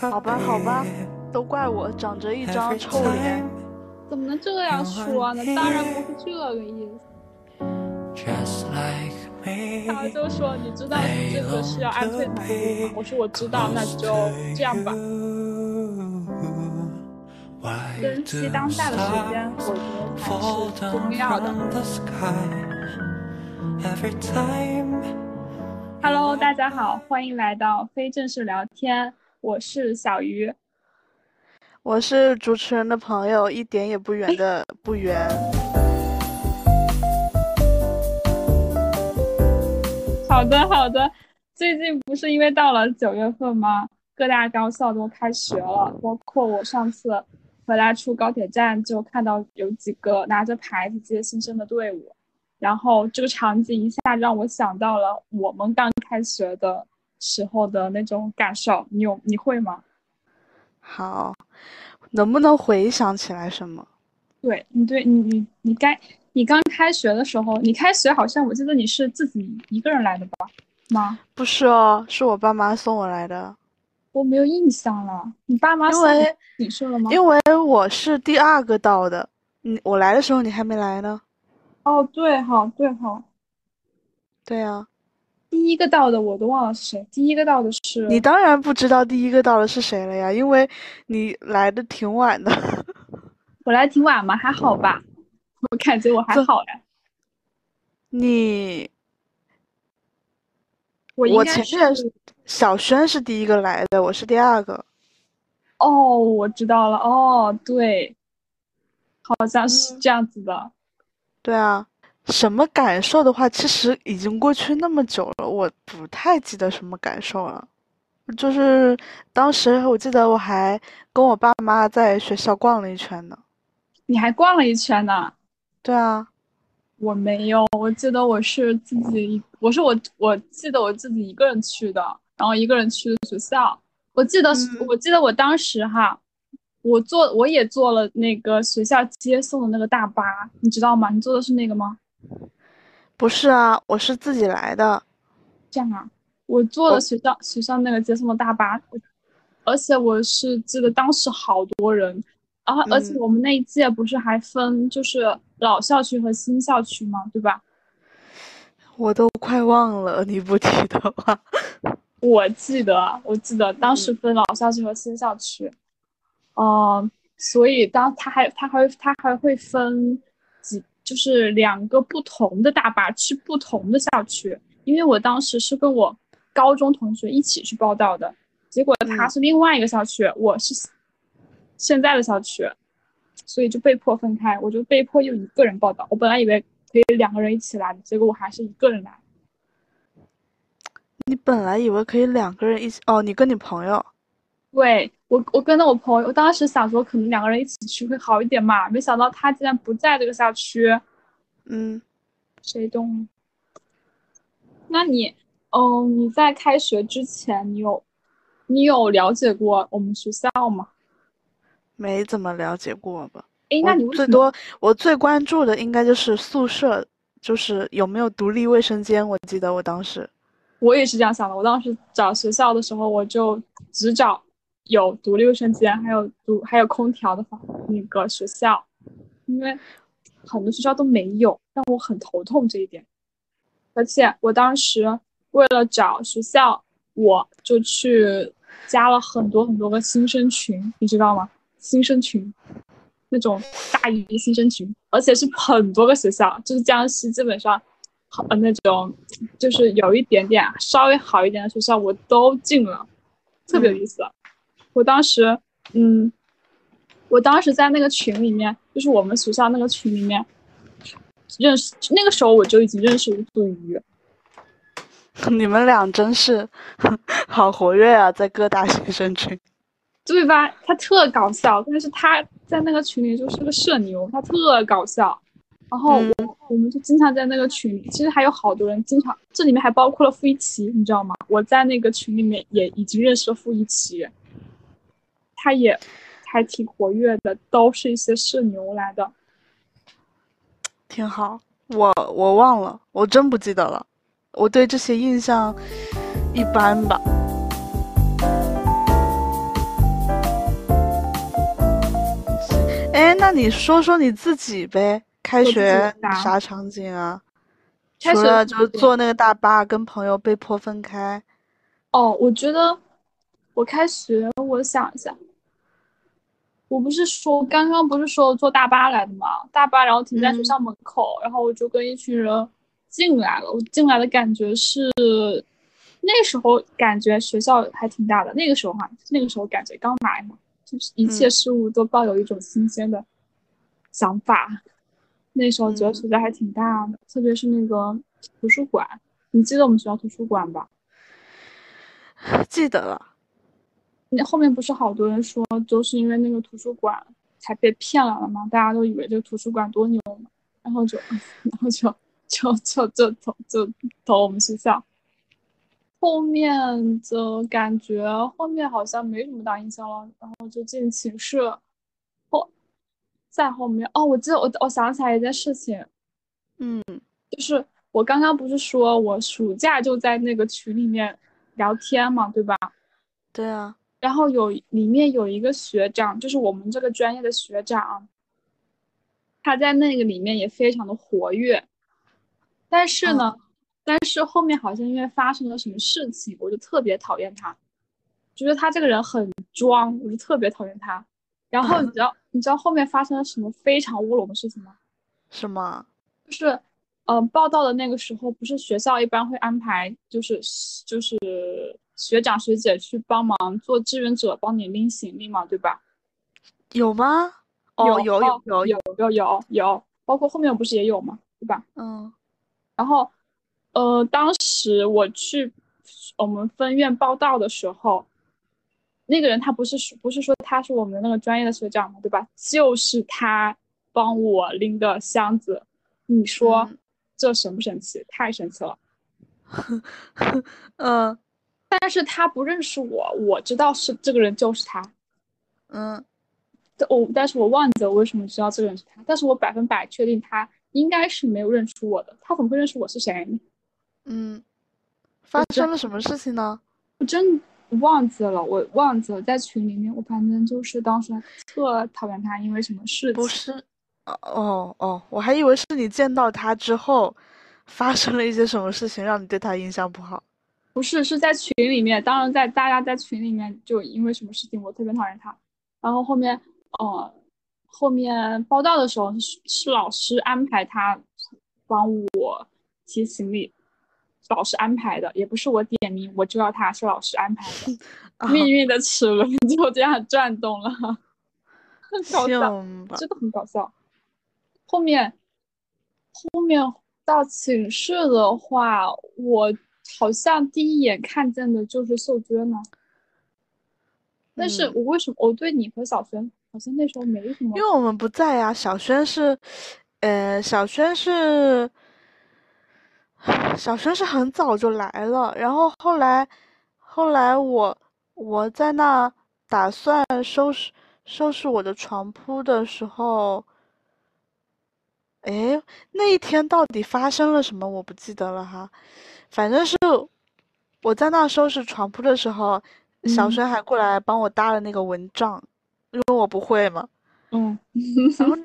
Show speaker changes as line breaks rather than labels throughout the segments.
好吧，好吧，都怪我长着一张臭脸。
怎么能这样说呢？当然不是这个意思。他就说：“你知道这个是要安退堂鼓吗？”我说：“我知道，那就这样吧。”珍惜当下的时间，我觉得才是重要的。Hello，大家好，欢迎来到非正式聊天，我是小鱼，
我是主持人的朋友，一点也不远的 不远。
好的，好的。最近不是因为到了九月份吗？各大高校都开学了，包括我上次。回来出高铁站就看到有几个拿着牌子接新生的队伍，然后这个场景一下让我想到了我们刚开学的时候的那种感受。你有你会吗？
好，能不能回想起来什么？
对你对你你你该你刚开学的时候，你开学好像我记得你是自己一个人来的吧？吗？
不是哦，是我爸妈送我来的。
我没有印象了，你爸妈
因为
你说了吗？
因为我是第二个到的，你我来的时候你还没来呢。
哦，对哈，对哈，
对啊，
第一个到的我都忘了是谁。第一个到的是
你，当然不知道第一个到的是谁了呀，因为你来的挺晚的。
我来挺晚吗？还好吧，我感觉我还好呀。
你，
我
我前面小轩是第一个来的，我是第二个。
哦，我知道了。哦，对，好像是这样子的。
对啊，什么感受的话，其实已经过去那么久了，我不太记得什么感受了。就是当时我记得我还跟我爸妈在学校逛了一圈呢。
你还逛了一圈呢？
对啊，
我没有，我记得我是自己，我是我，我记得我自己一个人去的。然后一个人去的学校，我记得，我记得我当时哈，我坐我也坐了那个学校接送的那个大巴，你知道吗？你坐的是那个吗？
不是啊，我是自己来的。
这样啊，我坐了学校学校那个接送的大巴，而且我是记得当时好多人，然后而且我们那一届不是还分就是老校区和新校区吗？对吧？
我都快忘了，你不提的话。
我记得，我记得当时分老校区和新校区，嗯，所以当他还他还他还会分几，就是两个不同的大巴去不同的校区。因为我当时是跟我高中同学一起去报道的，结果他是另外一个校区，我是现在的校区，所以就被迫分开，我就被迫又一个人报道。我本来以为可以两个人一起来的，结果我还是一个人来。
你本来以为可以两个人一起哦，你跟你朋友，
对我，我跟着我朋友，我当时想说可能两个人一起去会好一点嘛，没想到他竟然不在这个校区，
嗯，
谁懂？那你，嗯，你在开学之前，你有，你有了解过我们学校吗？
没怎么了解过吧？
哎，那你
最多我最关注的应该就是宿舍，就是有没有独立卫生间。我记得我当时。
我也是这样想的。我当时找学校的时候，我就只找有独立卫生间，还有独还有空调的房那个学校，因为很多学校都没有，让我很头痛这一点。而且我当时为了找学校，我就去加了很多很多个新生群，你知道吗？新生群，那种大一新生群，而且是很多个学校，就是江西基本上。好那种，就是有一点点稍微好一点的学校，我都进了，特别有意思。我当时，嗯，我当时在那个群里面，就是我们学校那个群里面认识，那个时候我就已经认识吴祖瑜。
你们俩真是 好活跃啊，在各大学生群，
对吧？他特搞笑，但是他在那个群里就是个社牛，他特搞笑。然后我我们就经常在那个群里，其实还有好多人经常，这里面还包括了付一奇，你知道吗？我在那个群里面也已经认识了傅一奇，他也还挺活跃的，都是一些社牛来的，
挺好。我我忘了，我真不记得了，我对这些印象一般吧。哎，那你说说你自己呗？开学啥场景啊？除了就坐那个大巴跟朋友被迫分开。
哦，我觉得我开学，我想一下，我不是说刚刚不是说坐大巴来的吗？大巴然后停在学校门口，然后我就跟一群人进来了。我进来的感觉是，那时候感觉学校还挺大的。那个时候哈，那个时候感觉刚来嘛。就是一切事物都抱有一种新鲜的想法，那时候觉得学校还挺大的，特别是那个图书馆，你记得我们学校图书馆吧？
记得了。
那后面不是好多人说，就是因为那个图书馆才被骗来了吗？大家都以为这个图书馆多牛嘛，然后就，然后就就就就投就投我们学校。后面的感觉，后面好像没什么大印象了，然后就进寝室。后在后面哦，我记得我我想起来一件事情，
嗯，
就是我刚刚不是说我暑假就在那个群里面聊天嘛，对吧？
对啊。
然后有里面有一个学长，就是我们这个专业的学长，他在那个里面也非常的活跃，但是呢。但是后面好像因为发生了什么事情，我就特别讨厌他，觉得他这个人很装，我就特别讨厌他。然后你知道你知道后面发生了什么非常乌龙的事情吗？
什么？
就是，嗯，报道的那个时候，不是学校一般会安排，就是就是学长学姐去帮忙做志愿者，帮你拎行李嘛，对吧？
有吗？
有
有有有
有有有，包括后面不是也有嘛，对吧？
嗯。
然后，呃，当时我去我们分院报道的时候，那个人他不是说不是说他是我们那个专业的学长嘛，对吧？就是他帮我拎的箱子，你说这神不神奇？太神奇了。
嗯。
但是他不认识我，我知道是这个人就是他。
嗯，
我但是我忘记了为什么知道这个人是他，但是我百分百确定他应该是没有认出我的。他怎么会认识我是谁？
嗯，发生了什么事情呢？
我真忘记了，我忘记了，在群里面，我反正就是当时特讨厌他，因为什么事
情？不是，哦哦，我还以为是你见到他之后发生了一些什么事情，让你对他印象不好。
不是，是在群里面，当然在大家在群里面就因为什么事情，我特别讨厌他。然后后面，呃，后面报道的时候是是老师安排他帮我提行李。老师安排的，也不是我点名，我知道他是老师安排的。命运的齿轮 就这样转动了，很搞笑，真的很搞笑。后面，后面到寝室的话，我好像第一眼看见的就是秀娟呢。但是我为什么我对你和小轩好像那时候没什么？
因为我们不在呀。小轩是，呃，小轩是。小轩是很早就来了，然后后来，后来我我在那打算收拾收拾我的床铺的时候，哎，那一天到底发生了什么？我不记得了哈，反正是我在那收拾床铺的时候，小轩还过来帮我搭了那个蚊帐，因为我不会嘛，
嗯，
然后。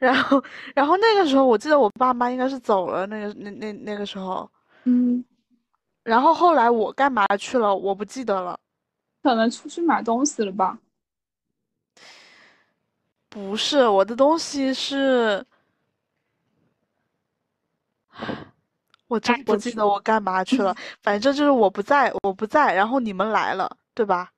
然后，然后那个时候，我记得我爸妈应该是走了。那个那那那个时候，
嗯。
然后后来我干嘛去了？我不记得了。
可能出去买东西了吧？
不是，我的东西是，我真不记得我干嘛去了。反正就是我不在，我不在，然后你们来了，对吧？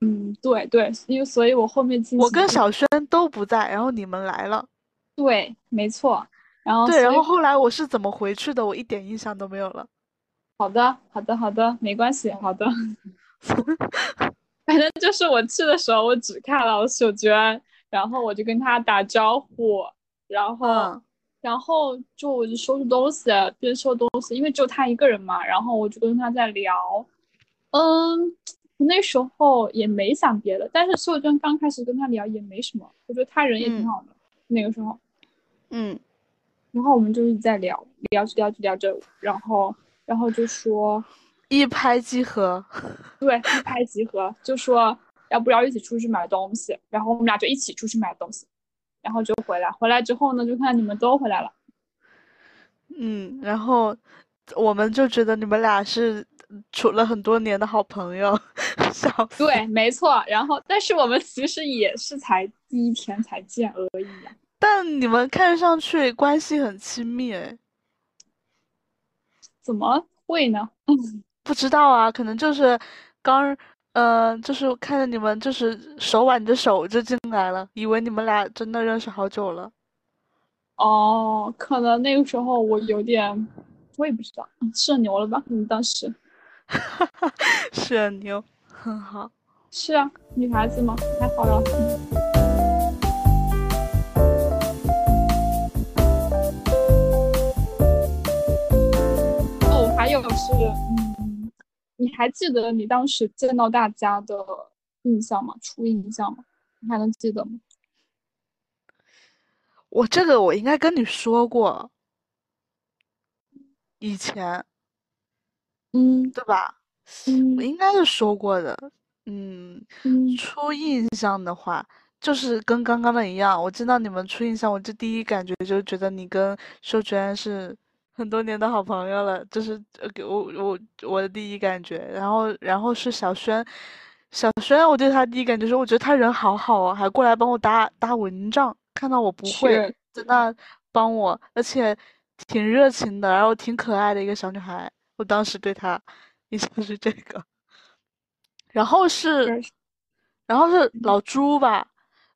嗯，对对，因为所以我后面进。
我跟小轩都不在，然后你们来了。
对，没错，然后
对，然后后来我是怎么回去的？我一点印象都没有了。
好的，好的，好的，没关系，好的。反正就是我去的时候，我只看到秀娟，然后我就跟她打招呼，然后，然后就我就收拾东西，边收东西，因为只有他一个人嘛，然后我就跟他在聊。嗯，那时候也没想别的，但是秀娟刚开始跟他聊也没什么，我觉得他人也挺好的，那个时候。
嗯，
然后我们就一直在聊聊着聊着聊着，然后然后就说，
一拍即合。
对，一拍即合，就说要不要一起出去买东西，然后我们俩就一起出去买东西，然后就回来。回来之后呢，就看你们都回来了。
嗯，然后我们就觉得你们俩是处了很多年的好朋友，笑死。
对，没错。然后，但是我们其实也是才第一天才见而已呀。
但你们看上去关系很亲密，哎，
怎么会呢？
不知道啊，可能就是刚，呃，就是看着你们就是手挽着手就进来了，以为你们俩真的认识好久了。
哦，可能那个时候我有点，我也不知道，社牛了吧？你当时，
社牛，很好。
是啊，女孩子嘛，还好了。哦，还有是，嗯，你还记得你当时见到大家的印象吗？初印象吗？你还能记得吗？
我这个我应该跟你说过，以前，
嗯，
对吧？
嗯，
我应该是说过的。嗯，初印象的话，就是跟刚刚的一样。我见到你们初印象，我就第一感觉就觉得你跟秀娟是很多年的好朋友了，就是给我我我的第一感觉。然后然后是小轩，小轩，我对他第一感觉是，我觉得他人好好啊，还过来帮我搭搭蚊帐。看到我不会，在那帮我，而且挺热情的，然后挺可爱的一个小女孩。我当时对她印象是这个，然后是，然后是老朱吧。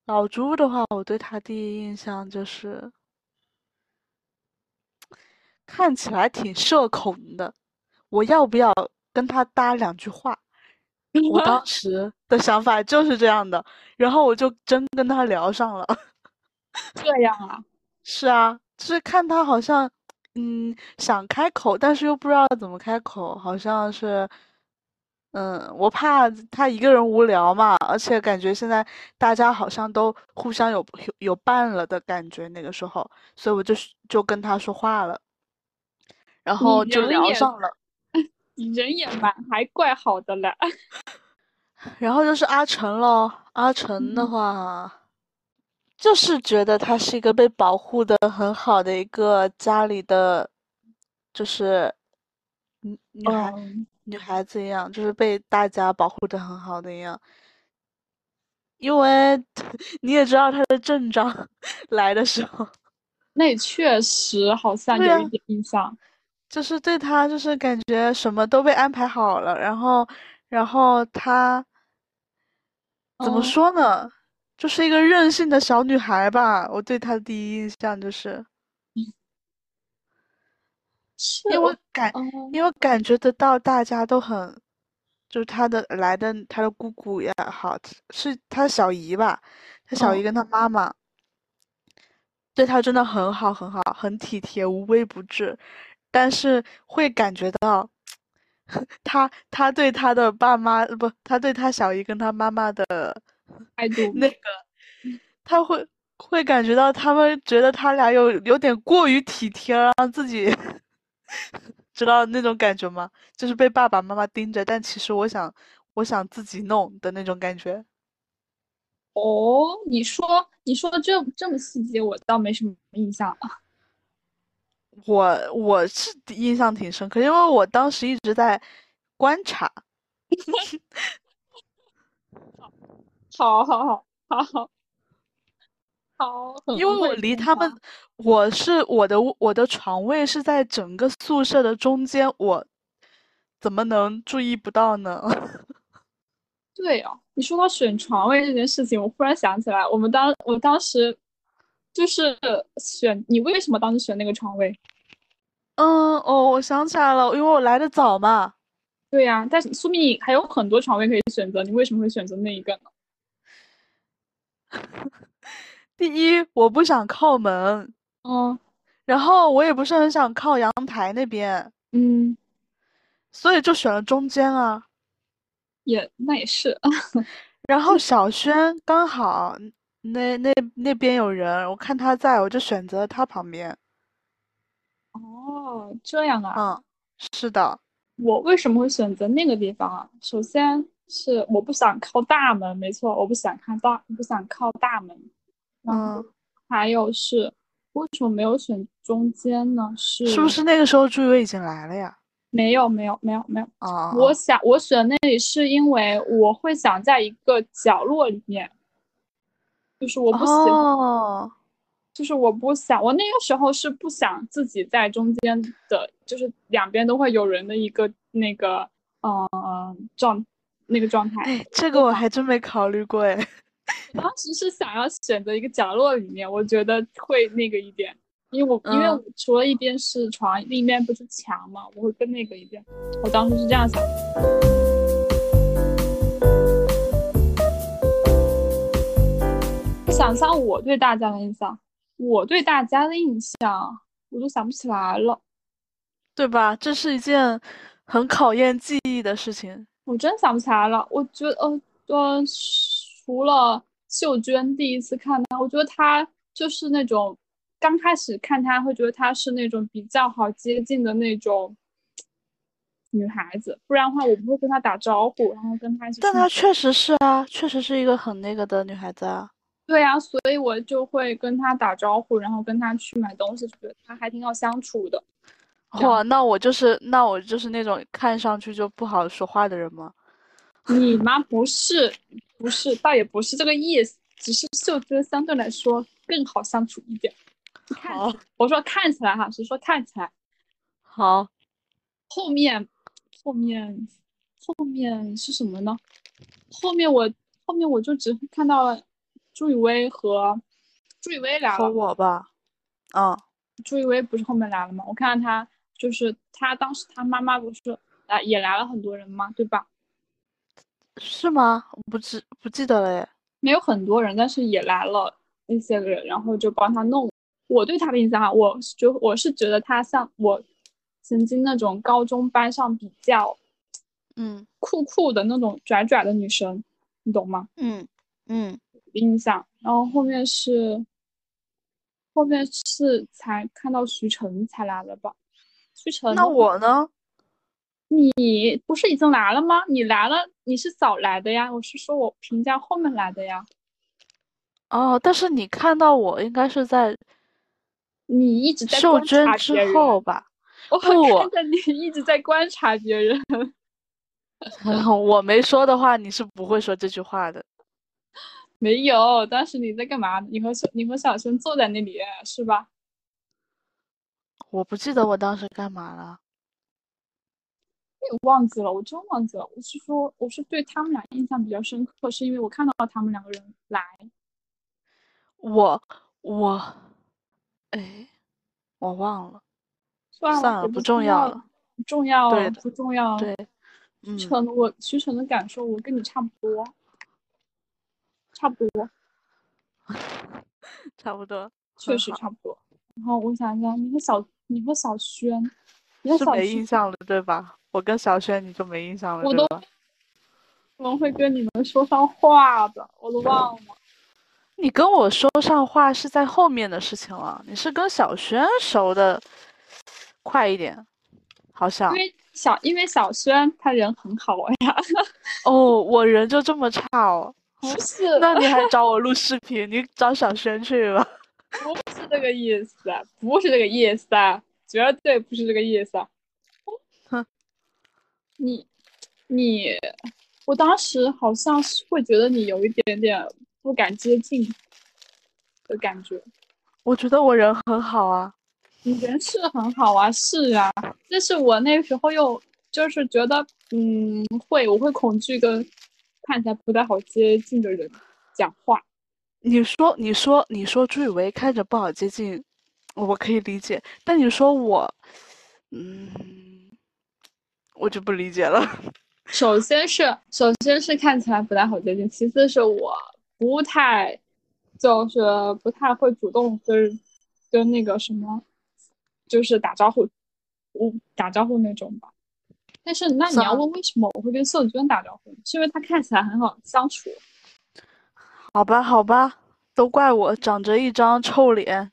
老朱的话，我对他第一印象就是看起来挺社恐的。我要不要跟他搭两句话？我当时的想法就是这样的，然后我就真跟他聊上了。
这样啊，
是啊，就是看他好像，嗯，想开口，但是又不知道怎么开口，好像是，嗯，我怕他一个人无聊嘛，而且感觉现在大家好像都互相有有有伴了的感觉，那个时候，所以我就就跟他说话了，然后就聊上了。
你人也蛮还怪好的嘞。
然后就是阿成喽，阿成的话。就是觉得他是一个被保护的很好的一个家里的，就是女女孩女孩子一样，就是被大家保护的很好的一样。因为 你也知道他的阵仗 来的时候，
那也确实好像有一点印象，
就是对她就是感觉什么都被安排好了，然后然后她怎么说呢？就是一个任性的小女孩吧，我对她的第一印象就是，因为感，因为感觉得到大家都很，就是她的来的她的姑姑也好，是她小姨吧，她小姨跟她妈妈，对她真的很好很好，很体贴，无微不至，但是会感觉到，他他对他的爸妈不，他对他小姨跟他妈妈的。
态度
那个，他会会感觉到他们觉得他俩有有点过于体贴了，让自己 知道那种感觉吗？就是被爸爸妈妈盯着，但其实我想我想自己弄的那种感觉。
哦，你说你说的这这么细节，我倒没什么印象啊。
我我是印象挺深刻，因为我当时一直在观察。
好好好好好好，
因为我离他们，我是我的我的床位是在整个宿舍的中间，我怎么能注意不到呢？
对哦，你说到选床位这件事情，我忽然想起来，我们当我当时就是选你为什么当时选那个床位？
嗯哦，我想起来了，因为我来的早嘛。
对呀，但是说明你还有很多床位可以选择，你为什么会选择那一个呢？
第一，我不想靠门，
嗯，
然后我也不是很想靠阳台那边，
嗯，
所以就选了中间啊。
也那也是，
然后小轩刚好那那那边有人，我看他在，我就选择他旁边。
哦，这样啊。
嗯，是的。
我为什么会选择那个地方啊？首先是我不想靠大门，没错，我不想看大，不想靠大门。
嗯，
还有是为什么没有选中间呢？是
是不是那个时候朱雨薇已经来了呀？
没有，没有，没有，没有。
啊，
我想我选那里是因为我会想在一个角落里面，就是我不喜欢。
哦
就是我不想，我那个时候是不想自己在中间的，就是两边都会有人的一个那个，呃，状那个状态。
哎，这个我还真没考虑过哎。
当时是想要选择一个角落里面，我觉得会那个一点，因为我、因为
我
除了一边是床，另一边不是墙嘛，我会更那个一点。我当时是这样想的。想象我对大家的印象，我对大家的印象，我都想不起来了。
对吧？这是一件很考验记忆的事情。
我真想不起来了。我觉得，呃呃，除了秀娟第一次看她，我觉得她就是那种刚开始看她会觉得她是那种比较好接近的那种女孩子，不然的话我不会跟她打招呼，然后跟她一起。
但她确实是啊，确实是一个很那个的女孩子啊。
对啊，所以我就会跟他打招呼，然后跟他去买东西，觉得他还挺好相处的。
哇，那我就是那我就是那种看上去就不好说话的人吗？
你吗？不是，不是，倒也不是这个意思，只是秀娟相对来说更好相处一点。看
好，
我说看起来哈，是说看起来，
好，
后面，后面，后面是什么呢？后面我后面我就只看到了朱雨薇和朱雨薇来了和，
我吧。嗯，
朱雨薇不是后面来了吗？我看到她就是她当时她妈妈不是来也来了很多人吗？对吧？
是吗？我不记不记得了耶。
没有很多人，但是也来了一些个人，然后就帮他弄。我对他的印象啊，我是觉我是觉得他像我曾经那种高中班上比较
嗯
酷酷的那种拽拽的女生，你懂吗？
嗯嗯，
印象。然后后面是后面是才看到徐晨才来了吧？徐晨，
那我呢？
你不是已经来了吗？你来了，你是早来的呀。我是说我评价后面来的呀。
哦，但是你看到我应该是在
你一直在
秀
观
娟之
察别人
后吧？
我
不
看着你一直在观察别人，
我没说的话，你是不会说这句话的。
没有。当时你在干嘛？你和小你和小轩坐在那里是吧？
我不记得我当时干嘛了。
我忘记了，我真忘记了。我是说，我是对他们俩印象比较深刻，是因为我看到了他们两个人来。
我我，哎，我忘了。
算了，
算了不
重
要了，
不重要了，
对
不重要了。
对，嗯，
徐晨，我徐晨的感受，我跟你差不多，差不多，
差不多。
确实差不多。然后我想想，你和小你和小轩，你和
是没印象了，对吧？我跟小轩你就没印象了，
我都？怎么会跟你们说上话的？我都忘了。
你跟我说上话是在后面的事情了，你是跟小轩熟的快一点，好像
因。为小，因为小轩他人很好呀，
哦，我人就这么差哦？
不是，
那你还 找我录视频？你找小轩去吧。
不是这个意思，不是这个意思，绝对不是这个意思。
哼，
你，你，我当时好像是会觉得你有一点点不敢接近的感觉。
我觉得我人很好啊。
你人是很好啊，是啊，但是我那时候又就是觉得，嗯，会我会恐惧跟看起来不太好接近的人讲话。
你说，你说，你说朱雨薇看着不好接近，我可以理解。但你说我，嗯，我就不理解了。
首先是首先是看起来不太好接近，其次是我不太就是不太会主动跟跟那个什么，就是打招呼，我打招呼那种吧。但是那你要问为什么我会跟秀娟打招呼，是因为她看起来很好相处。
好吧，好吧，都怪我长着一张臭脸。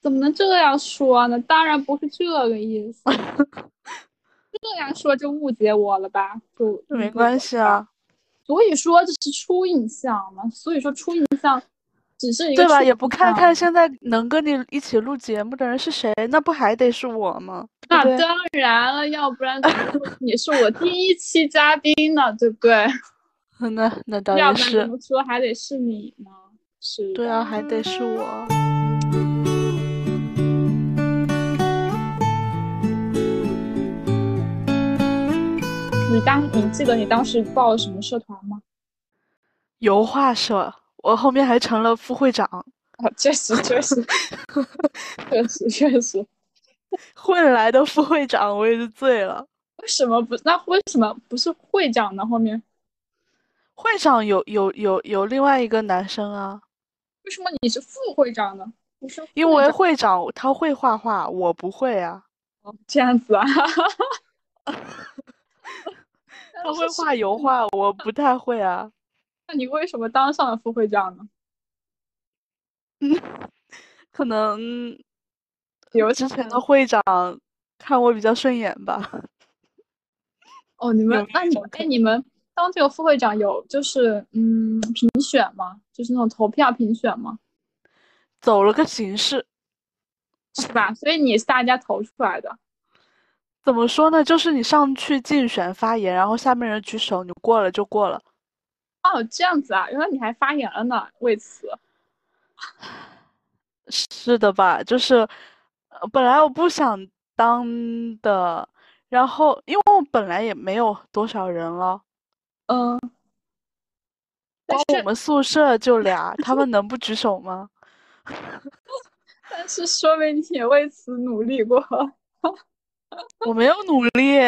怎么能这样说呢？当然不是这个意思。这样说就误解我了吧？就
没关系啊。
所以说这是初印象嘛？所以说初印象只是一个
对吧？也不看看现在能跟你一起录节目的人是谁，那不还得是我吗？
那当然了，要不然 你是我第一期嘉宾呢，对不对？
那那倒
也
是。
怎么说还得是你呢？是。
对啊，还得是我。
你当你记得你当时报了什么社团吗？
油画社，我后面还成了副会长。
啊，确实确实，确实 确实，
混来的副会长，我也是醉了。
为什么不？那为什么不是会长呢？后面
会长有有有有另外一个男生啊。
为什么你是副会长呢？
因为会长他会画画，我不会啊。
哦，这样子啊。
他会画油画，我不太会啊。
那你为什么当上了副会长呢？
嗯，可能有之前的会长看我比较顺眼吧。
哦，你们那你哎，你们当这个副会长有就是嗯评选吗？就是那种投票评选吗？
走了个形式，
是吧？所以你是大家投出来的。
怎么说呢？就是你上去竞选发言，然后下面人举手，你过了就过了。
哦，这样子啊，原来你还发言了呢，为此。
是的吧？就是，本来我不想当的，然后因为我本来也没有多少人了。
嗯。
光我们宿舍就俩，他们能不举手吗？
但是说明你也为此努力过。
我没有努力，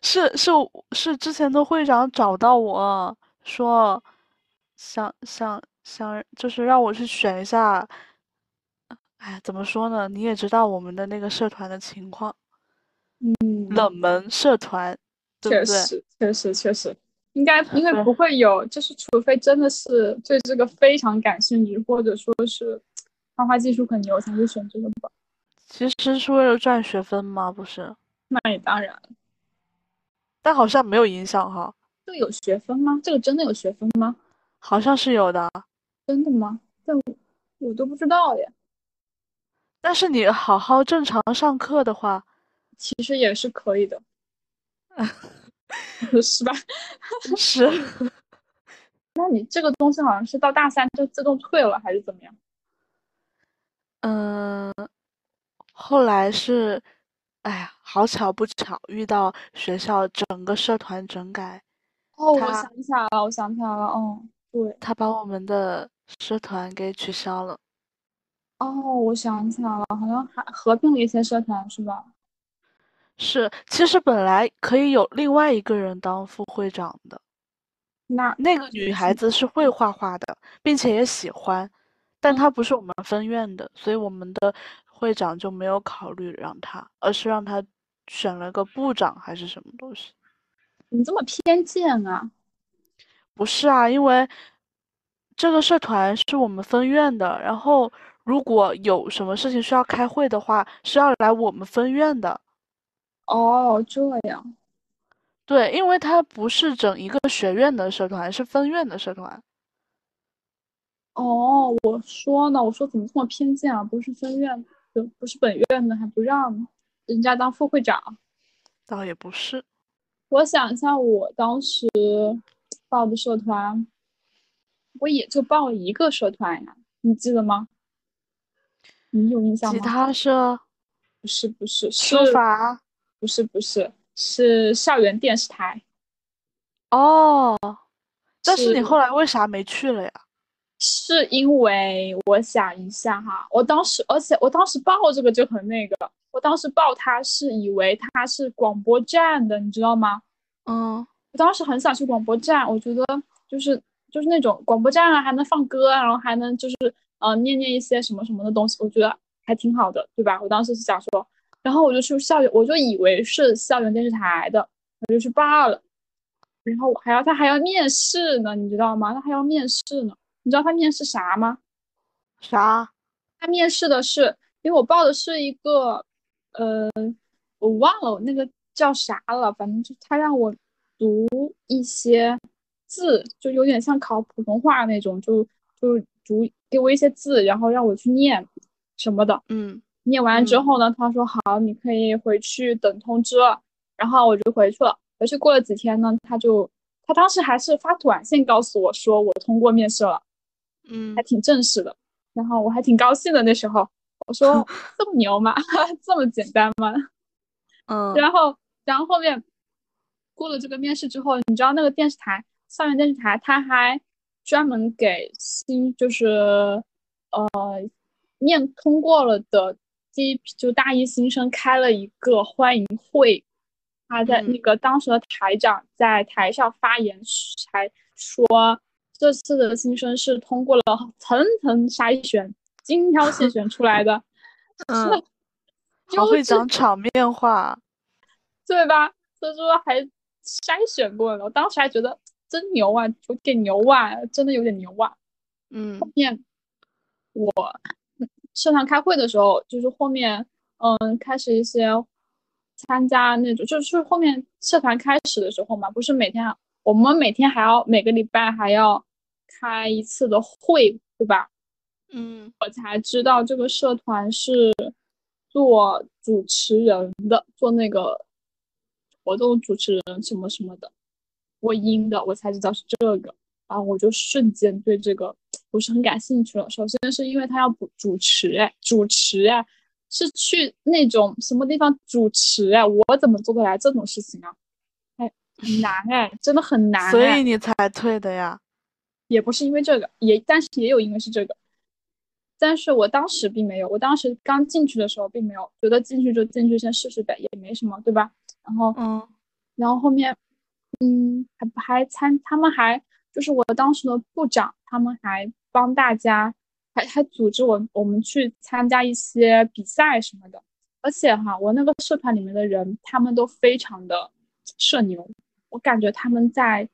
是是是之前的会长找到我说，想想想，就是让我去选一下。哎，怎么说呢？你也知道我们的那个社团的情况，
嗯，
冷门社团，
确实确实确实，应该应该不会有，就是除非真的是对这个非常感兴趣，或者说是画画技术很牛才会选这个吧。
其实是为了赚学分吗？不是。
那也当然，
但好像没有影响哈。
这个有学分吗？这个真的有学分吗？
好像是有的。
真的吗？但我我都不知道耶。
但是你好好正常上课的话，
其实也是可以的，是吧？
是。
那你这个东西好像是到大三就自动退了，还是怎么样？
嗯，后来是。哎呀，好巧不巧，遇到学校整个社团整改。
哦，我想起来了，我想起来了，哦，对，
他把我们的社团给取消了。
哦，我想起来了，好像还合并了一些社团，是吧？
是，其实本来可以有另外一个人当副会长的。
那
那个女孩子是会画画的，并且也喜欢，但她不是我们分院的，所以我们的。会长就没有考虑让她，而是让她选了个部长还是什么东西？
你这么偏见啊？
不是啊，因为这个社团是我们分院的，然后如果有什么事情需要开会的话，是要来我们分院的。
哦，这样。
对，因为它不是整一个学院的社团，是分院的社团。
哦，我说呢，我说怎么这么偏见啊？不是分院。不是本院的还不让人家当副会长，
倒也不是。
我想一下，我当时报的社团，我也就报了一个社团呀，你记得吗？你有印象吗？
吉他社？
不是不是，
书法？
不是不是，是校园电视台。
哦，但是你后来为啥没去了呀？
是因为我想一下哈，我当时，而且我当时报这个就很那个，我当时报他是以为他是广播站的，你知道吗？
嗯，
我当时很想去广播站，我觉得就是就是那种广播站啊，还能放歌，然后还能就是呃念念一些什么什么的东西，我觉得还挺好的，对吧？我当时是想说，然后我就去校园，我就以为是校园电视台的，我就去报了，然后还要他还要面试呢，你知道吗？他还要面试呢。你知道他面试啥吗？
啥？
他面试的是，因为我报的是一个，呃，我忘了那个叫啥了，反正就他让我读一些字，就有点像考普通话那种，就就读给我一些字，然后让我去念什么的。
嗯
念完之后呢，他说好，你可以回去等通知了。然后我就回去了。回去过了几天呢，他就他当时还是发短信告诉我说我通过面试了，
嗯
还挺正式的。然后我还挺高兴的。那时候我说这么牛吗？这么简单吗？
嗯
然后然后后面过了这个面试之后，你知道那个电视台校园电视台，他还专门给新就是呃面通过了的第一批就大一新生开了一个欢迎会。他在
嗯
那个当时的台长在台上发言时还说，这次的新生是通过了层层筛选、精挑细选出来的，
嗯，
优
好会讲场面话。
对吧？所以说还筛选过了，我当时还觉得真牛啊，有点牛啊，真的有点牛啊。
嗯
后面我社团开会的时候，就是后面嗯开始一些参加那种，就是后面社团开始的时候嘛，不是每天我们每天还要每个礼拜还要开一次的会，对吧？
嗯
我才知道这个社团是做主持人的，做那个活动主持人什么什么的，播音的，我才知道是这个。然后我就瞬间对这个不是很感兴趣了。首先是因为他要主主持，哎，主持，哎，是去那种什么地方主持，哎，我怎么做得来这种事情啊？哎，很难，哎，真的很难，
所
哎
以你才退的呀？
也不是因为这个，也但是也有因为是这个，但是我当时并没有，我当时刚进去的时候并没有觉得进去就进去先试试呗，也没什么，对吧？然后，
嗯
然后后面，嗯，还还参，他们还就是我当时的部长，他们还帮大家，还还组织我我们去参加一些比赛什么的，而且哈，我那个社团里面的人，他们都非常的社牛，我感觉他们在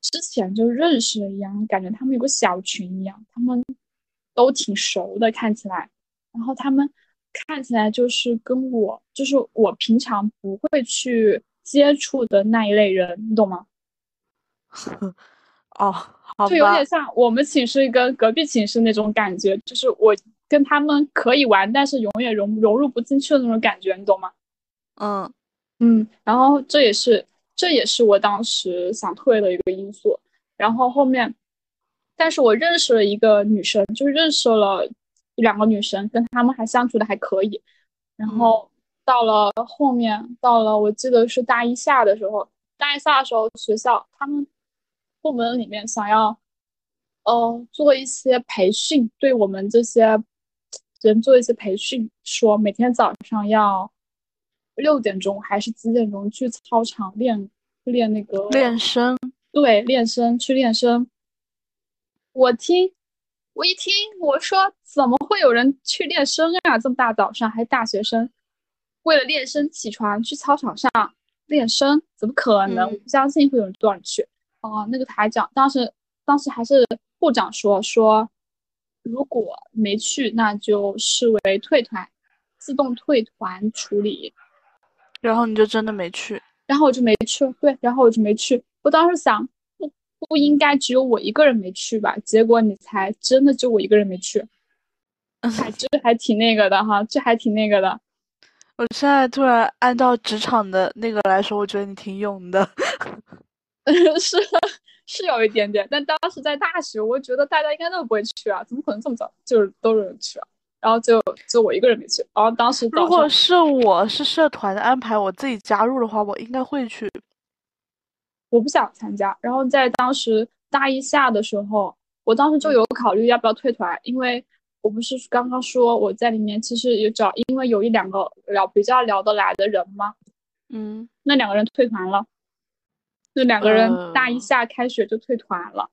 之前就认识了一样，感觉他们有个小群一样，他们都挺熟的，看起来。然后他们看起来就是跟我，就是我平常不会去接触的那一类人，你懂吗？
哦，
就有点，像我们寝室跟隔壁寝室那种感觉，就是我跟他们可以玩，但是永远融融入不进去的那种感觉，你懂吗？
嗯
嗯，然后这也是这也是我当时想退的一个因素。然后后面，但是我认识了一个女生，就是认识了一两个女生，跟她们还相处的还可以。然后到了后面，到了我记得是大一下的时候，大一下的时候，学校他们部门里面想要，呃，做一些培训，对我们这些人做一些培训，说每天早上要六点钟还是几点钟去操场练练那个
练声，
对，练声去练声。我听，我一听，我说怎么会有人去练声啊？这么大早上还大学生，为了练声起床去操场上练声，怎么可能？我
嗯
不相信会有人多少人去。哦、那个台长当时当时还是部长说说，如果没去，那就视为退团，自动退团处理。
然后你就真的没去。
然后我就没去，对，然后我就没去。我当时想，不不应该只有我一个人没去吧？结果你才真的就我一个人没去，还这还挺那个的哈，这还挺那个的。
我现在突然按照职场的那个来说，我觉得你挺勇的。
是是有一点点，但当时在大学，我觉得大家应该都不会去啊，怎么可能这么早就是都有人去啊？然后就就我一个人没去，然后当时
如果是我是社团的安排我自己加入的话，我应该会去。
我不想参加，然后在当时大一下的时候，我当时就有考虑要不要退团，因为我不是刚刚说我在里面其实也找，因为有一两个聊比较聊得来的人嘛，
嗯。
那两个人退团了，那两个人
呃
大一下开学就退团了，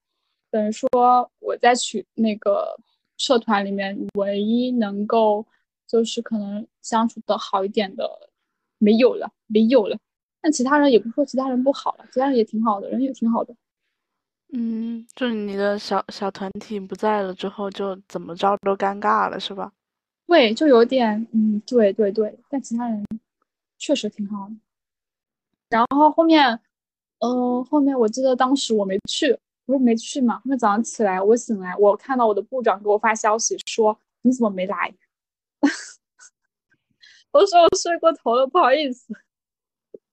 等于说我在取那个社团里面唯一能够就是可能相处的好一点的没有了，没有了。但其他人也不说其他人不好了，其他人也挺好的，人也挺好的。
嗯，就是你的小小团体不在了之后，就怎么着都尴尬了，是吧？
对，就有点，嗯，对对对，但其他人确实挺好的。然后后面，嗯，后面我记得当时我没去，不是没去嘛。后面早上起来，我醒来，我看到我的部长给我发消息说：“你怎么没来？” 我说：“我睡过头了，不好意思。”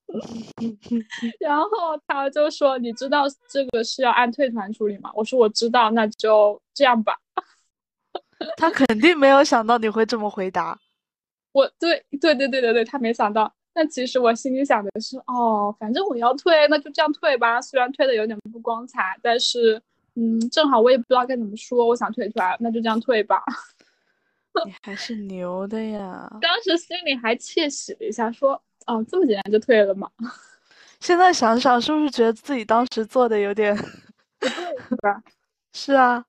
然后他就说：“你知道这个是要按退团处理吗？”我说：“我知道，那就这样吧。”
他肯定没有想到你会这么回答。
我对对对对对对，他没想到。但其实我心里想的是，哦，反正我要退，那就这样退吧。虽然退的有点不光彩，但是，嗯，正好我也不知道该怎么说，我想退出来，那就这样退吧。
你还是牛的呀！
当时心里还窃喜了一下，说，哦，这么简单就退了吗？
现在想想，是不是觉得自己当时做的有点
不对，是吧？
是啊，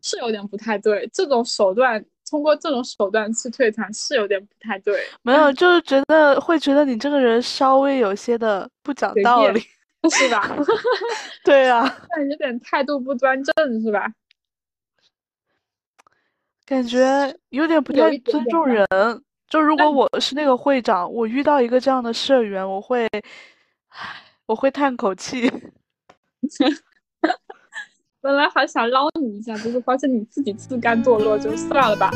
是有点不太对，这种手段。通过这种手段去退团是有点不太对，
没有，就是觉得会觉得你这个人稍微有些的不讲道理，
是吧？
对啊，
但有点态度不端正，是吧？
感觉有点不太尊重人。就如果我是那个会长，我遇到一个这样的社员，我会，我会叹口气。
本来还想捞你一下，结果发现你自己自甘堕落，就算了吧。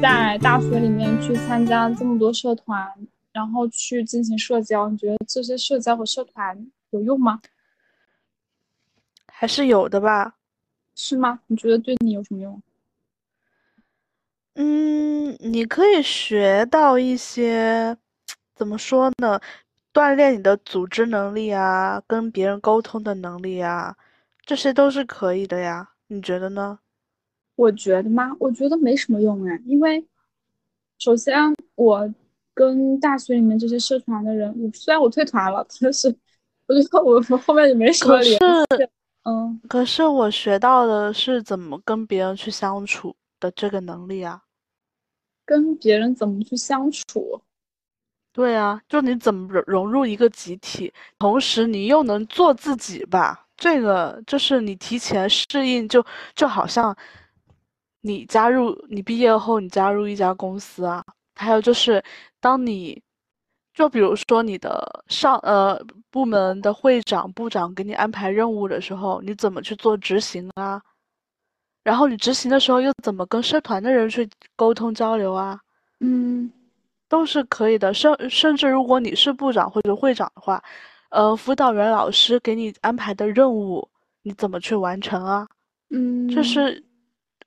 在大学里面去参加这么多社团，然后去进行社交，你觉得这些社交和社团有用吗？
还是有的吧？
是吗？你觉得对你有什么用？
嗯，你可以学到一些，怎么说呢？锻炼你的组织能力啊，跟别人沟通的能力啊，这些都是可以的呀。你觉得呢？
我觉得吗？我觉得没什么用哎，因为首先我跟大学里面这些社团的人，我虽然我退团了，但是我觉得我后面也没什么联系。嗯，
可是我学到的是怎么跟别人去相处的这个能力啊。
跟别人怎么去相处？
对啊，就你怎么融入一个集体，同时你又能做自己吧？这个就是你提前适应，就就好像你加入你毕业后你加入一家公司啊，还有就是当你就比如说你的上呃部门的会长部长给你安排任务的时候，你怎么去做执行啊？然后你执行的时候又怎么跟社团的人去沟通交流啊？
嗯，
都是可以的。甚甚至如果你是部长或者会长的话，呃，辅导员老师给你安排的任务，你怎么去完成啊？
嗯，
就是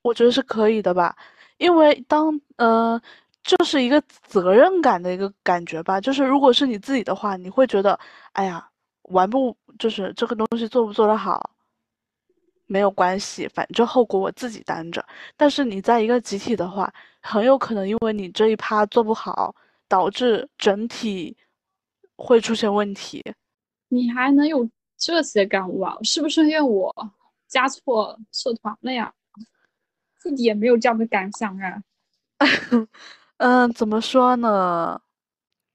我觉得是可以的吧？因为当呃，就是一个责任感的一个感觉吧。就是如果是你自己的话，你会觉得，哎呀，玩不就是这个东西做不做得好？没有关系，反正后果我自己担着。但是你在一个集体的话，很有可能因为你这一趴做不好，导致整体会出现问题。
你还能有这些感悟啊？是不是因为我加错社团了呀？自己也没有这样的感想啊。
嗯，怎么说呢？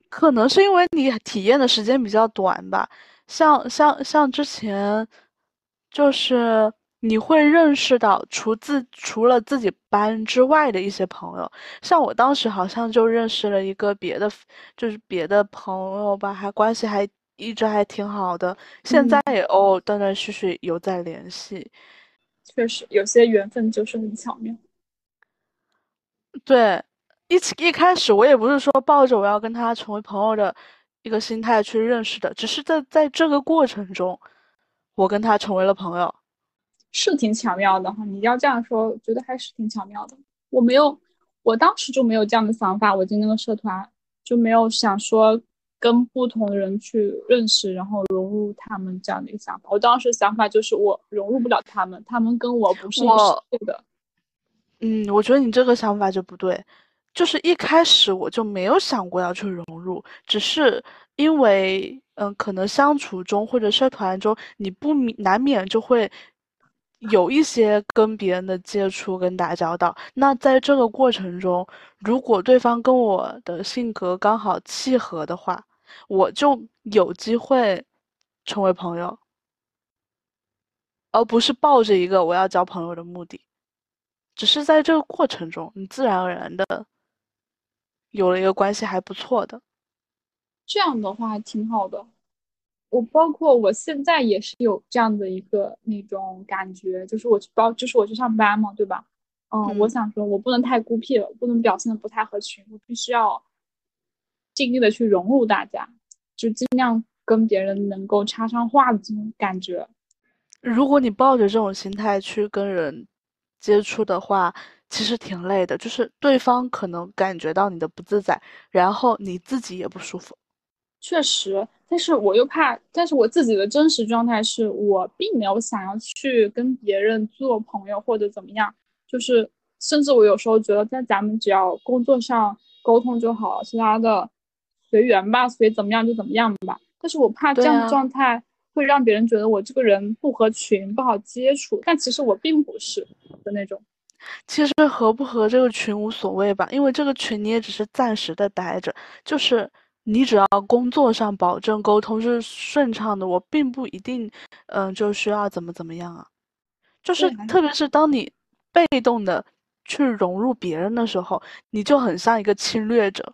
可能是因为你体验的时间比较短吧。像像像之前，就是。你会认识到除自除了自己班之外的一些朋友，像我当时好像就认识了一个别的，就是别的朋友吧，还关系还一直还挺好的，现在也偶尔断断续续有在联系。
确实，有些缘分就是很巧妙。
对，一起一开始我也不是说抱着我要跟他成为朋友的一个心态去认识的，只是在在这个过程中，我跟他成为了朋友。
是挺巧妙的哈，你要这样说，觉得还是挺巧妙的。我没有，我当时就没有这样的想法。我进那个社团就没有想说跟不同的人去认识，然后融入他们这样的一个想法。我当时想法就是我融入不了他们，他们跟我不是一个世界的。
嗯，我觉得你这个想法就不对。就是一开始我就没有想过要去融入，只是因为嗯，可能相处中或者社团中，你不难免就会。有一些跟别人的接触跟打交道，那在这个过程中，如果对方跟我的性格刚好契合的话，我就有机会成为朋友，而不是抱着一个我要交朋友的目的。只是在这个过程中，你自然而然的有了一个关系还不错的。
这样的话挺好的。我包括我现在也是有这样的一个那种感觉，就是我去包，就是我去上班嘛，对吧？嗯，我想说，我不能太孤僻了，不能表现的不太合群，我必须要尽力的去融入大家，就尽量跟别人能够插上话的这种感觉。
如果你抱着这种心态去跟人接触的话，其实挺累的，就是对方可能感觉到你的不自在，然后你自己也不舒服。
确实，但是我又怕，但是我自己的真实状态是我并没有想要去跟别人做朋友或者怎么样，就是甚至我有时候觉得，在咱们只要工作上沟通就好，其他的随缘吧，随怎么样就怎么样吧。但是我怕这样的状态会让别人觉得我这个人不合群，不好接触，但其实我并不是的那种。
其实合不合这个群无所谓吧，因为这个群你也只是暂时的待着，就是。你只要工作上保证沟通是顺畅的，我并不一定，嗯，就需要怎么怎么样啊。就是特别是当你被动的去融入别人的时候，你就很像一个侵略者。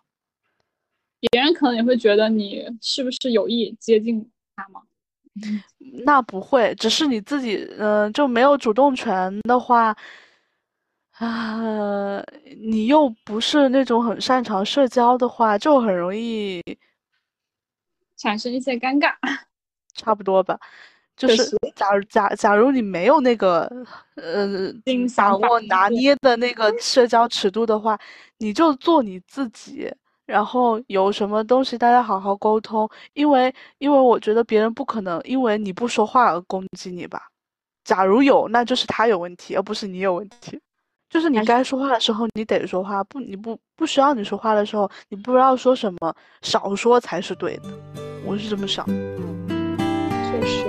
别人可能也会觉得你是不是有意接近他吗？
那不会，只是你自己，嗯，就没有主动权的话。啊，你又不是那种很擅长社交的话，就很容易
产生一些尴尬，
差不多吧。就是假如假假如你没有那个呃把握拿捏的那个社交尺度的话，你就做你自己，然后有什么东西大家好好沟通。因为因为我觉得别人不可能因为你不说话而攻击你吧。假如有，那就是他有问题，而不是你有问题。就是你该说话的时候，你得说话；不，你不不需要你说话的时候，你不知道说什么，少说才是对的。我是这么想。
确实。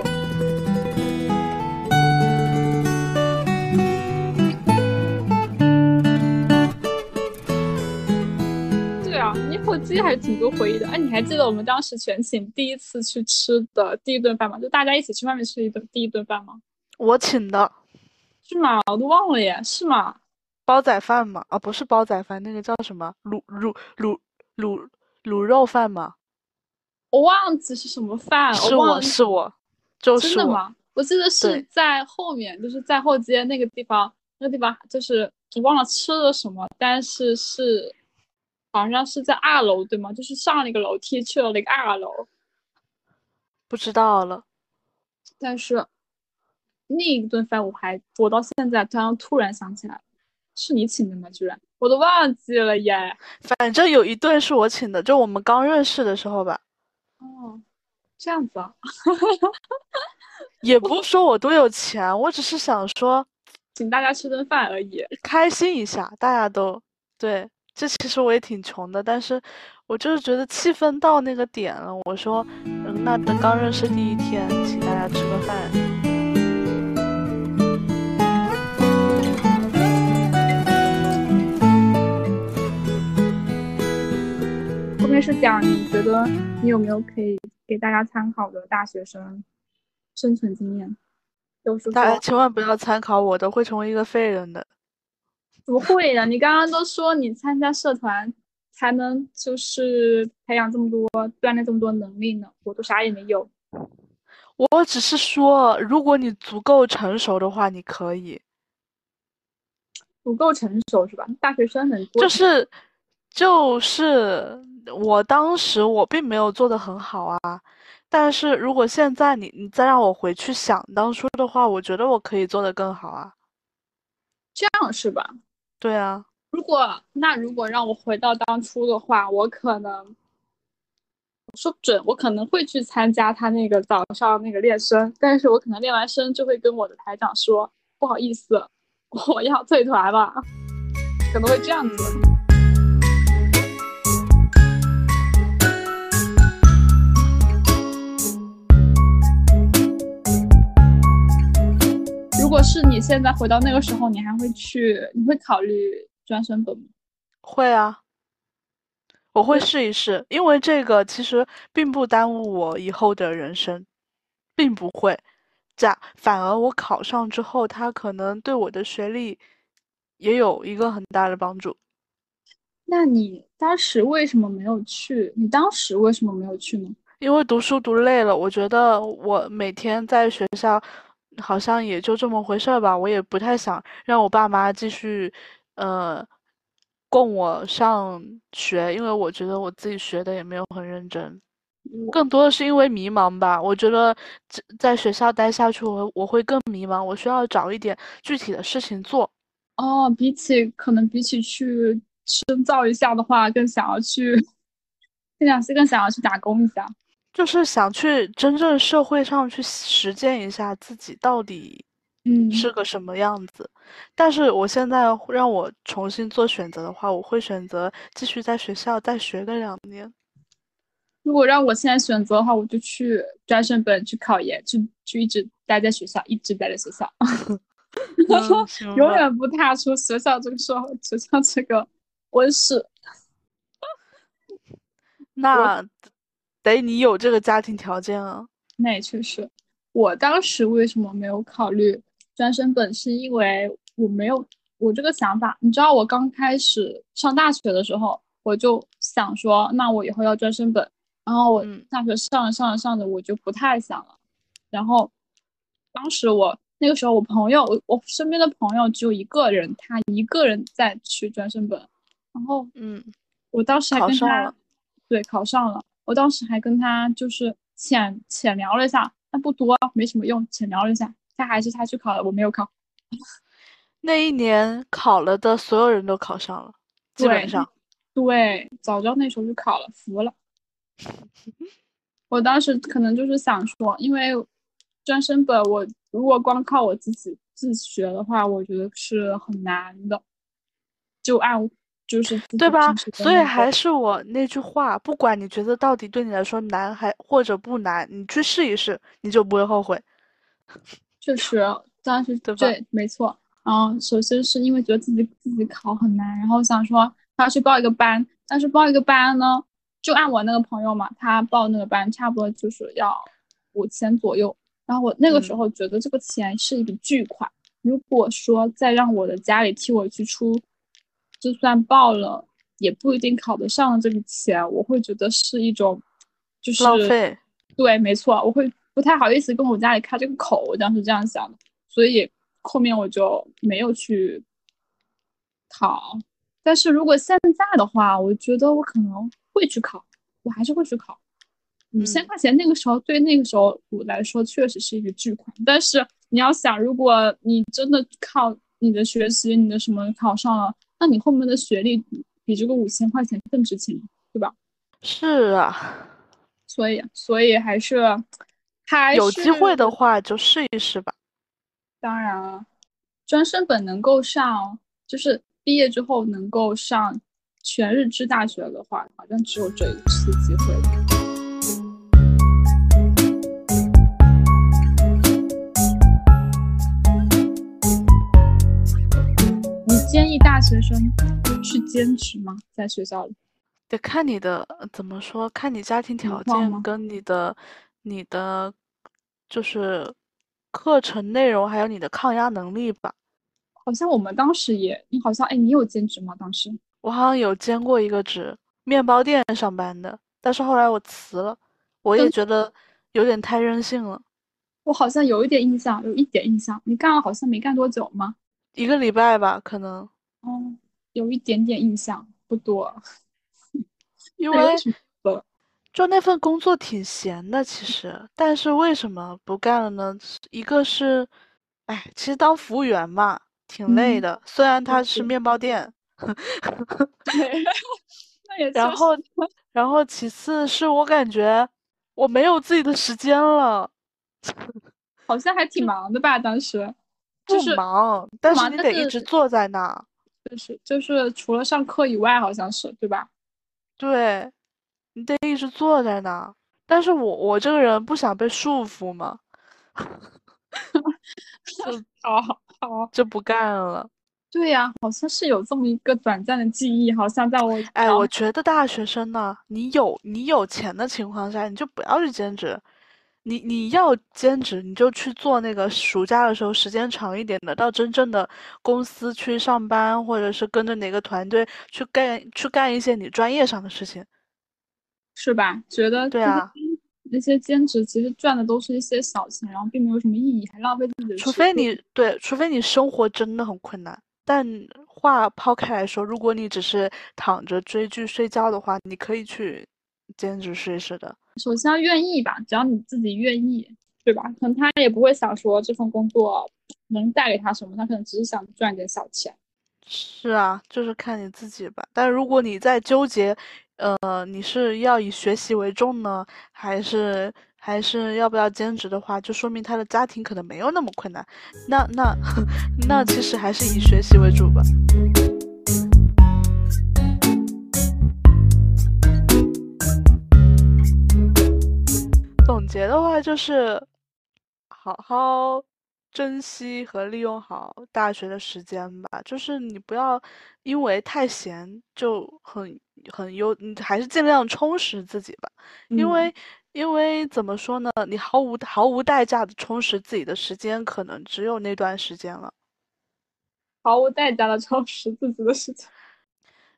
对啊，你火鸡还是挺多回忆的。哎，你还记得我们当时全寝第一次去吃的第一顿饭吗？就大家一起去外面吃一顿第一顿饭吗？
我请的。
是吗？我都忘了耶。是吗？
煲仔饭吗？啊，不是煲仔饭，那个叫什么？卤卤卤卤卤肉饭吗？
我忘记是什么饭。
是我是我，就是
真的吗？我记得是在后面，就是在后街那个地方，那个地方就是我忘了吃了什么，但是是好像是在二楼，对吗？就是上了一个楼梯去了那个二楼。
不知道了，
但是那一顿饭我还我到现在突然突然想起来。是你请的吗？居然我都忘记了耶。
反正有一顿是我请的，就我们刚认识的时候吧。
哦，这样子啊。
也 不是说我多有钱，我只是想说，
请大家吃顿饭而已，
开心一下。大家都对，这其实我也挺穷的，但是我就是觉得气氛到那个点了。我说，嗯，那等刚认识第一天，请大家吃个饭。
面是讲你觉得你有没有可以给大家参考的大学生生存经验？就是
大家千万不要参考我的，会成为一个废人的。
怎么会呢？你刚刚都说你参加社团才能就是培养这么多、锻炼这么多能力呢，我都啥也没有。
我只是说，如果你足够成熟的话，你可以。
足够成熟是吧？大学生能
就是就是。我当时我并没有做的很好啊，但是如果现在你你再让我回去想当初的话，我觉得我可以做的更好啊。
这样是吧？
对啊。
如果那如果让我回到当初的话，我可能说不准，我可能会去参加他那个早上那个练声，但是我可能练完声就会跟我的台长说不好意思，我要退团了，可能会这样子。果是你现在回到那个时候，你还会去？你会考虑专升本吗？
会啊，我会试一试，因为这个其实并不耽误我以后的人生，并不会。这样反而我考上之后，他可能对我的学历也有一个很大的帮助。
那你当时为什么没有去？你当时为什么没有去呢？
因为读书读累了，我觉得我每天在学校好像也就这么回事儿吧，我也不太想让我爸妈继续，呃，供我上学，因为我觉得我自己学的也没有很认真，更多的是因为迷茫吧。我觉得在在学校待下去，我我会更迷茫，我需要找一点具体的事情做。
哦，比起可能比起去深造一下的话，更想要去，更想更想要去打工一下。
就是想去真正社会上去实践一下自己到底，
嗯，
是个什么样子。但是我现在让我重新做选择的话，我会选择继续在学校再学个两年。
如果让我现在选择的话，我就去专升本去考研，去去一直待在学校，一直待在学校，永远不踏出学校这个社会，学校这个温室。
那。得你有这个家庭条件啊，
那也确实。我当时为什么没有考虑专升本，是因为我没有我这个想法。你知道，我刚开始上大学的时候，我就想说，那我以后要专升本。然后我大学上着上着上着，我就不太想了。然后当时我那个时候，我朋友，我我身边的朋友只有一个人，他一个人在去专升本。然后，
嗯，
我当时还跟
他，
对，考上了。我当时还跟他就是浅浅聊了一下，但不多，没什么用。浅聊了一下，他还是他去考了，我没有考。
那一年考了的所有人都考上了，基本上。
对，早知道那时候就考了，服了。我当时可能就是想说，因为专升本，我如果光靠我自己自学的话，我觉得是很难的。就按。就是
对吧？所以还是我那句话，不管你觉得到底对你来说难还或者不难，你去试一试，你就不会后悔。
确实，当时对，没错。嗯，首先是因为觉得自己自己考很难，然后想说他要去报一个班，但是报一个班呢，就按我那个朋友嘛，他报那个班差不多就是要五千左右。然后我那个时候觉得这个钱是一笔巨款，如果说再让我的家里替我去出。就算报了，也不一定考得上这个钱，我会觉得是一种，就是
浪费。
对，没错，我会不太好意思跟我家里开这个口，我当时这样想的，所以后面我就没有去考。但是如果现在的话，我觉得我可能会去考，我还是会去考。五千块钱那个时候对那个时候我来说确实是一笔巨款，但是你要想，如果你真的靠你的学习，你的什么考上了。那你后面的学历比这个五千块钱更值钱，对吧？
是啊，
所以所以还是还
有机会的话就试一试吧。
当然了，专升本能够上，就是毕业之后能够上全日制大学的话，好像只有这一次机会。建议大学生去兼职吗？在学校里，
得看你的怎么说，看你家庭条件跟你的你的就是课程内容，还有你的抗压能力吧。
好像我们当时也，你好像哎，你有兼职吗？当时
我好像有兼过一个职，面包店上班的，但是后来我辞了，我也觉得有点太任性了。
我好像有一点印象，有一点印象，你干了好像没干多久吗？
一个礼拜吧，可能。
嗯，有一点点印象，不多。
因为就那份工作挺闲的，其实，但是为什么不干了呢？一个是，哎，其实当服务员嘛，挺累的。虽然他是面包店。
对。那也。
然后，然后其次是我感觉我没有自己的时间了。
好像还挺忙的吧，当时。
不忙，但是你得一直坐在那。
就是就是除了上课以外，好像是对吧？
对，你得一直坐在那。但是我我这个人不想被束缚嘛，就
好好
就不干了。
对呀，好像是有这么一个短暂的记忆，好像在我
哎，我觉得大学生呢，你有你有钱的情况下，你就不要去兼职。你你要兼职，你就去做那个暑假的时候时间长一点的，到真正的公司去上班，或者是跟着哪个团队去干去干一些你专业上的事情，
是吧？觉得
对啊，
那些兼职其实赚的都是一些小钱，然后并没有什么意义，还浪费自己的。
除非你对，除非你生活真的很困难。但话抛开来说，如果你只是躺着追剧睡觉的话，你可以去兼职试一试的。
首先要愿意吧，只要你自己愿意，对吧？可能他也不会想说这份工作能带给他什么，他可能只是想赚点小钱。
是啊，就是看你自己吧。但如果你在纠结，呃，你是要以学习为重呢，还是还是要不要兼职的话，就说明他的家庭可能没有那么困难。那那 那其实还是以学习为主吧。总结的话就是，好好珍惜和利用好大学的时间吧。就是你不要因为太闲就很很优，你还是尽量充实自己吧。因为因为怎么说呢，你毫无毫无代价的充实自己的时间，可能只有那段时间了。
毫无代价的充实自己的时间。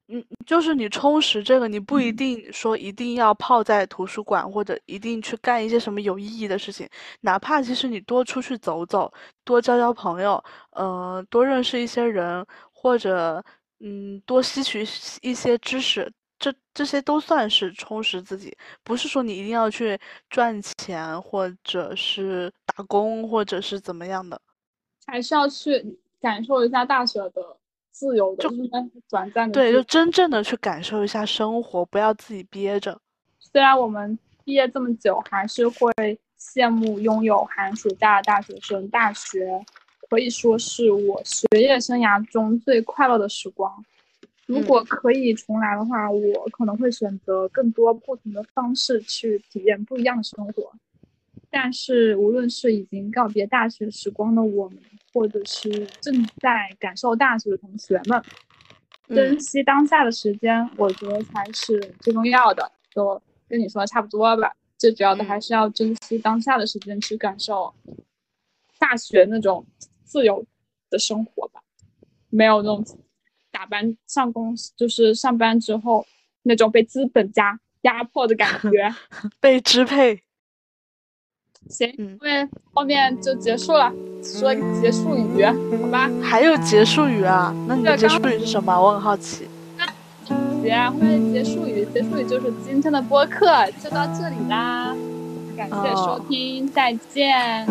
嗯，就是你充实这个，你不一定说一定要泡在图书馆，或者一定去干一些什么有意义的事情。哪怕其实你多出去走走，多交交朋友，呃，多认识一些人，或者嗯，多吸取一些知识，这这些都算是充实自己。不是说你一定要去赚钱，或者是打工，或者是怎么样的，
还是要去感受一下大学的。自由的，就短暂的，
对，就真正的去感受一下生活，不要自己憋着。
虽然我们毕业这么久，还是会羡慕拥有寒暑假的大学生。大学可以说是我学业生涯中最快乐的时光。如果可以重来的话，我可能会选择更多不同的方式去体验不一样的生活。但是，无论是已经告别大学时光的我们，或者是正在感受大学的同学们，珍惜当下的时间，我觉得才是最重要的。就跟你说的差不多吧，最主要的还是要珍惜当下的时间，去感受大学那种自由的生活吧，没有那种打班上公司，就是上班之后那种被资本家压迫的感觉，
被支配。
行，因为后面就结束了，说一个结束语，好吧？
还有结束语啊？那你的结束语是什么？我很好奇。
结，后面结束语，结束语就是今天的播客就到这里啦，感谢收听，再见。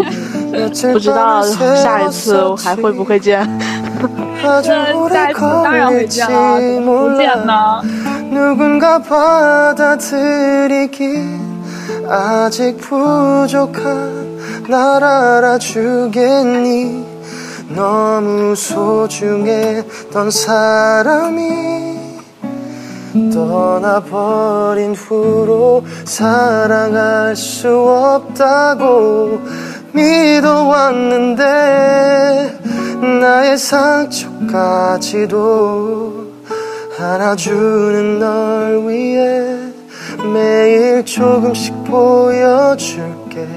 不知道下一次还会不会见？
那下一次当然会见了，怎么不见呢？
믿어왔는데 나의 상처까지도 안아주는 널 위해 매일 조금씩 보여줄게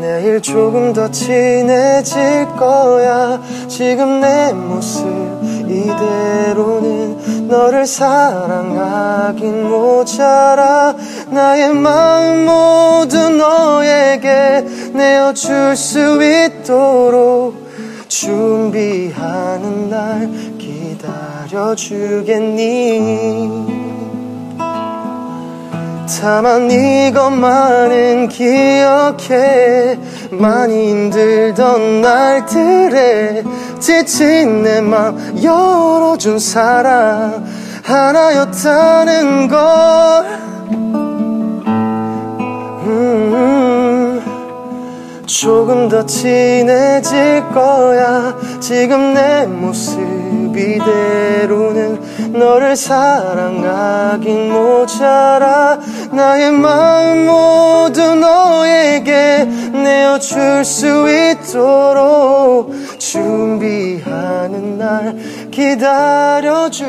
내일 조금 더 친해질 거야 지금 내 모습 이대로는 너를 사랑하긴 모자라 나의 마음 모두 너에게 내어줄 수 있도록 준비하는 날 기다려주겠니 다만 이것만은 기억해. 많이 힘들던 날들에 지친 내 맘 열어준 사랑 하나였다는 걸. 음, 조금 더 친해질 거야. 지금 내 모습 이대로는 너를 사랑하긴 모자라. 나의 마음 모두 너에게 내어 안겨줄 수 있도록 준비하는 날 기다려주겠니